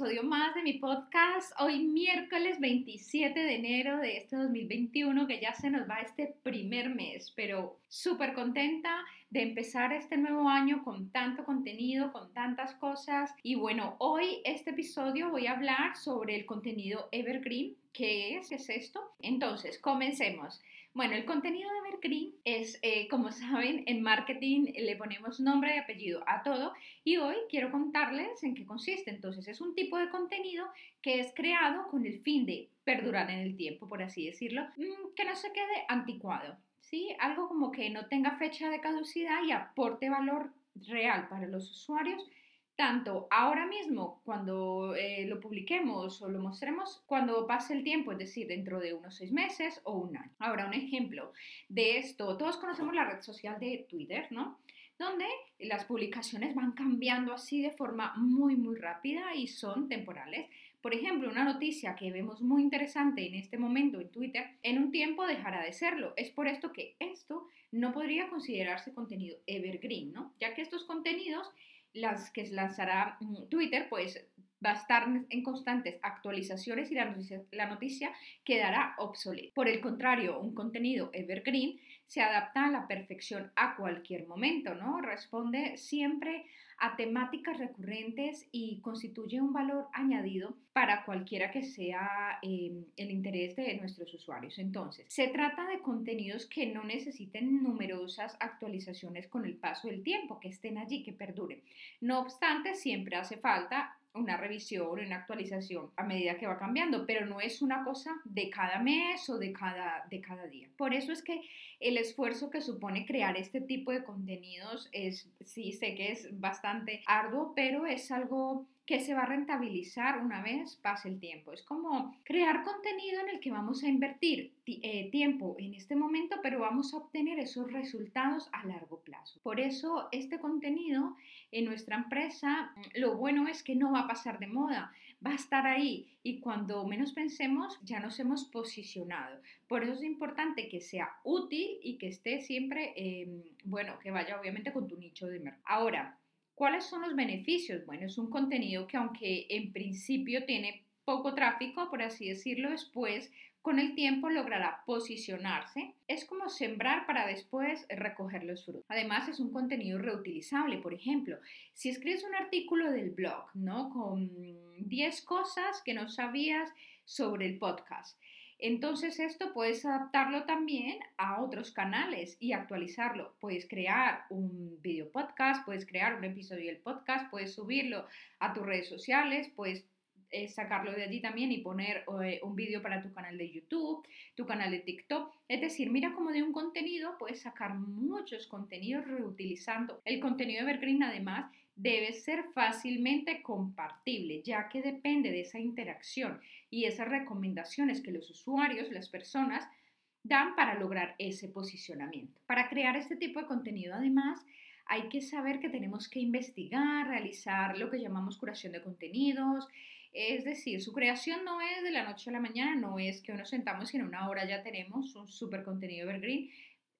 Episodio más de mi podcast. Hoy miércoles 27 de enero de este 2021, que ya se nos va este primer mes, pero súper contenta de empezar este nuevo año con tanto contenido, con tantas cosas. Y bueno, hoy este episodio voy a hablar sobre el contenido Evergreen. ¿Qué es? ¿Qué es esto? Entonces, comencemos. Bueno, el contenido de Evergreen es, eh, como saben, en marketing le ponemos nombre y apellido a todo y hoy quiero contarles en qué consiste. Entonces, es un tipo de contenido que es creado con el fin de perdurar en el tiempo, por así decirlo, mm, que no se quede anticuado, ¿sí? Algo como que no tenga fecha de caducidad y aporte valor real para los usuarios tanto ahora mismo cuando eh, lo publiquemos o lo mostremos cuando pase el tiempo, es decir, dentro de unos seis meses o un año. Ahora, un ejemplo de esto, todos conocemos la red social de Twitter, ¿no? Donde las publicaciones van cambiando así de forma muy, muy rápida y son temporales. Por ejemplo, una noticia que vemos muy interesante en este momento en Twitter, en un tiempo dejará de serlo. Es por esto que esto no podría considerarse contenido evergreen, ¿no? Ya que estos contenidos las que lanzará mm, Twitter, pues va a estar en constantes actualizaciones y la noticia, la noticia, quedará obsoleta. Por el contrario, un contenido evergreen se adapta a la perfección a cualquier momento, ¿no? Responde siempre a temáticas recurrentes y constituye un valor añadido para cualquiera que sea em, el interés de nuestros usuarios. Entonces, se trata de contenidos que no necesiten numerosas actualizaciones con el paso del tiempo, que estén allí, que perduren. No obstante, siempre hace falta una revisión, una actualización a medida que va cambiando, pero no es una cosa de cada mes o de cada, de cada día. Por eso es que el esfuerzo que supone crear este tipo de contenidos es, sí, sé que es bastante arduo, pero es algo que se va a rentabilizar una vez pase el tiempo. Es como crear contenido en el que vamos a invertir eh, tiempo en este momento, pero vamos a obtener esos resultados a largo plazo. Por eso este contenido en nuestra empresa, lo bueno es que no va a pasar de moda, va a estar ahí y cuando menos pensemos ya nos hemos posicionado. Por eso es importante que sea útil y que esté siempre, em, bueno, que vaya obviamente con tu nicho de mercado. Ahora, ¿Cuáles son los beneficios? Bueno, es un contenido que aunque en principio tiene poco tráfico, por así decirlo, después con el tiempo logrará posicionarse. Es como sembrar para después recoger los frutos. Además, es un contenido reutilizable. Por ejemplo, si escribes un artículo del blog, ¿no? Con 10 cosas que no sabías sobre el podcast entonces esto puedes adaptarlo también a otros canales y actualizarlo. Puedes crear un video podcast, puedes crear un episodio del podcast, puedes subirlo a tus redes sociales, puedes eh, sacarlo de allí también y poner eh, un vídeo para tu canal de YouTube, tu canal de TikTok. Es decir, mira cómo de un contenido puedes sacar muchos contenidos reutilizando. El contenido Evergreen además debe ser fácilmente compartible, ya que depende de esa interacción y esas recomendaciones que los usuarios, las personas, dan para lograr ese posicionamiento. Para crear este tipo de contenido, además, hay que saber que tenemos que investigar, realizar lo que llamamos curación de contenidos. Es decir, su creación no es de la noche a la mañana, no es que nos sentamos y en una hora ya tenemos un super contenido evergreen,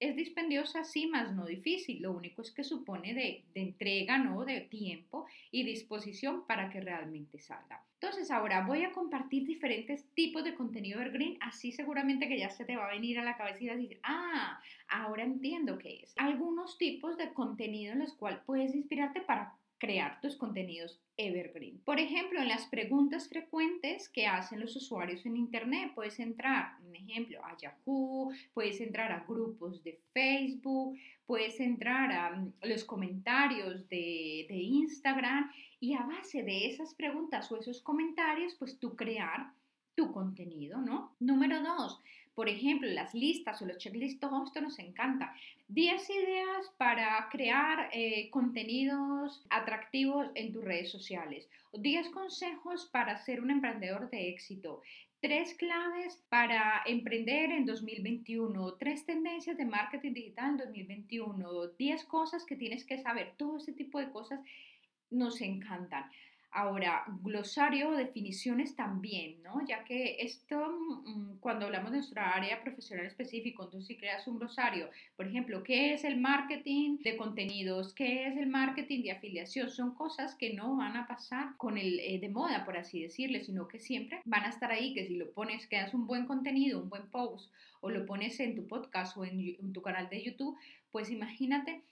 es dispendiosa, sí, más no difícil. Lo único es que supone de, entrega, ¿no? De tiempo y disposición para que realmente salga. Entonces, ahora voy a compartir diferentes tipos de contenido evergreen, así seguramente que ya se te va a venir a la cabeza y vas a decir, ah, ahora entiendo qué es. Algunos tipos de contenido en los cuales puedes inspirarte para crear tus contenidos evergreen. Por ejemplo, en las preguntas frecuentes que hacen los usuarios en Internet, puedes entrar, un ejemplo, a Yahoo, puedes entrar a grupos de Facebook, puedes entrar a mm, los comentarios de, de Instagram y a base de esas preguntas o esos comentarios, pues tú crear tu contenido, ¿no? Número dos, Por ejemplo, las listas o los checklists, todo esto nos encanta. 10 ideas para crear eh, contenidos atractivos en tus redes sociales. 10 consejos para ser un emprendedor de éxito. Tres claves para emprender en 2021, tres tendencias de marketing digital en 2021, 10 cosas que tienes que saber, todo ese tipo de cosas nos encantan. Ahora, glosario, definiciones también, ¿no? Ya que esto, mm, cuando hablamos de nuestra área profesional específica, entonces si creas un glosario, por ejemplo, ¿qué es el marketing de contenidos? ¿Qué es el marketing de afiliación? Son cosas que no van a pasar con el eh, de moda, por así decirle, sino que siempre van a estar ahí, que si lo pones, creas un buen contenido, un buen post, o lo pones en tu podcast o en tu canal de YouTube, pues imagínate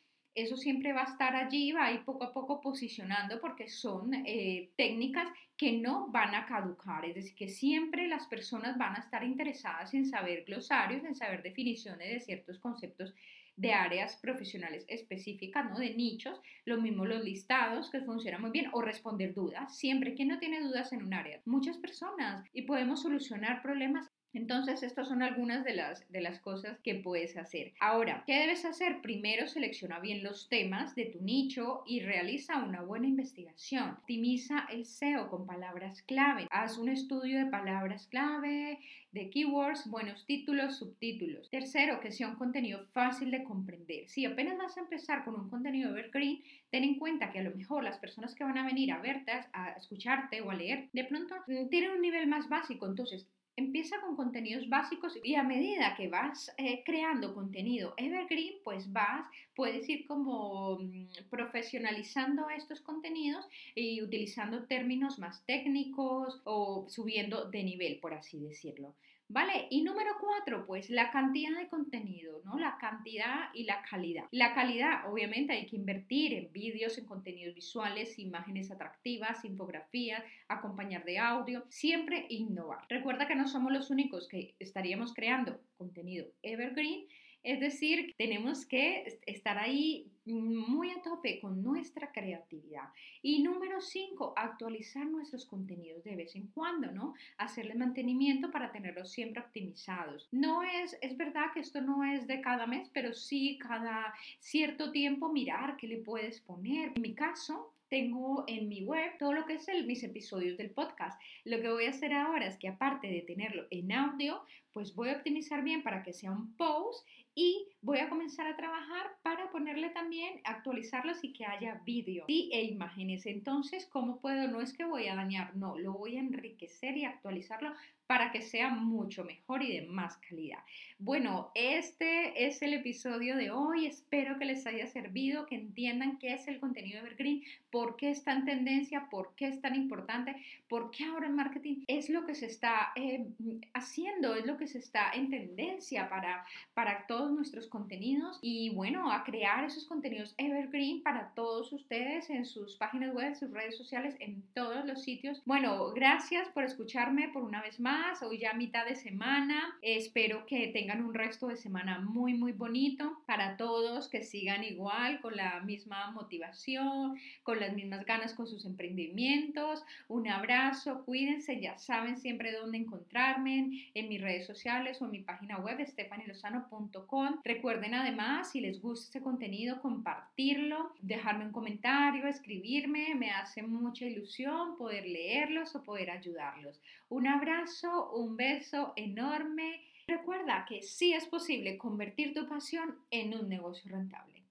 eso siempre va a estar allí, va a ir poco a poco posicionando porque son eh, técnicas que no van a caducar, es decir, que siempre las personas van a estar interesadas en saber glosarios, en saber definiciones de ciertos conceptos de áreas profesionales específicas, ¿no? De nichos, lo mismo los listados que funcionan muy bien o responder dudas, siempre que no tiene dudas en un área, muchas personas. Y podemos solucionar problemas entonces, estas son algunas de las, de las cosas que puedes hacer. Ahora, ¿qué debes hacer? Primero, selecciona bien los temas de tu nicho y realiza una buena investigación. Optimiza el SEO con palabras clave. Haz un estudio de palabras clave, de keywords, buenos títulos, subtítulos. Tercero, que sea un contenido fácil de comprender. Si apenas vas a empezar con un contenido evergreen, ten en cuenta que a lo mejor las personas que van a venir a verte, a escucharte o a leer, de pronto mm, tienen un nivel más básico. Entonces, empieza con contenidos básicos y a medida que vas eh, creando contenido evergreen, pues vas, puedes ir como mm, profesionalizando estos contenidos y utilizando términos más técnicos o subiendo de nivel, por así decirlo. ¿Vale? Y número cuatro, pues la cantidad de contenido, ¿no? La cantidad y la calidad. La calidad, obviamente, hay que invertir en vídeos, en contenidos visuales, imágenes atractivas, infografías, acompañar de audio, siempre innovar. Recuerda que no somos los únicos que estaríamos creando contenido evergreen es decir, tenemos que estar ahí muy a tope con nuestra creatividad. Y número cinco, actualizar nuestros contenidos de vez en cuando, ¿no? Hacerle mantenimiento para tenerlos siempre optimizados. No es, es verdad que esto no es de cada mes, pero sí cada cierto tiempo mirar qué le puedes poner. En mi caso, tengo en mi web todo lo que es el, mis episodios del podcast. Lo que voy a hacer ahora es que aparte de tenerlo en audio, pues voy a optimizar bien para que sea un post y voy a comenzar a trabajar para ponerle también, actualizarlos y que haya vídeo ¿sí? e imágenes. Entonces, ¿cómo puedo? No es que voy a dañar, no, lo voy a enriquecer y actualizarlo para que sea mucho mejor y de más calidad. Bueno, este es el episodio de hoy. Espero que les haya servido, que entiendan qué es el contenido Evergreen, por qué está en tendencia, por qué es tan importante, por qué ahora el marketing es lo que se está eh, haciendo, es lo que se está en tendencia para, para todos nuestros contenidos y bueno, a crear esos contenidos Evergreen para todos ustedes en sus páginas web, sus redes sociales, en todos los sitios. Bueno, gracias por escucharme por una vez más hoy ya mitad de semana. Espero que tengan un resto de semana muy, muy bonito para todos, que sigan igual, con la misma motivación, con las mismas ganas con sus emprendimientos. Un abrazo, cuídense, ya saben siempre dónde encontrarme en mis redes sociales o en mi página web stefanilosano.com. Recuerden además, si les gusta este contenido, compartirlo, dejarme un comentario, escribirme, me hace mucha ilusión poder leerlos o poder ayudarlos. Un abrazo un beso enorme. Recuerda que sí es posible convertir tu pasión en un negocio rentable.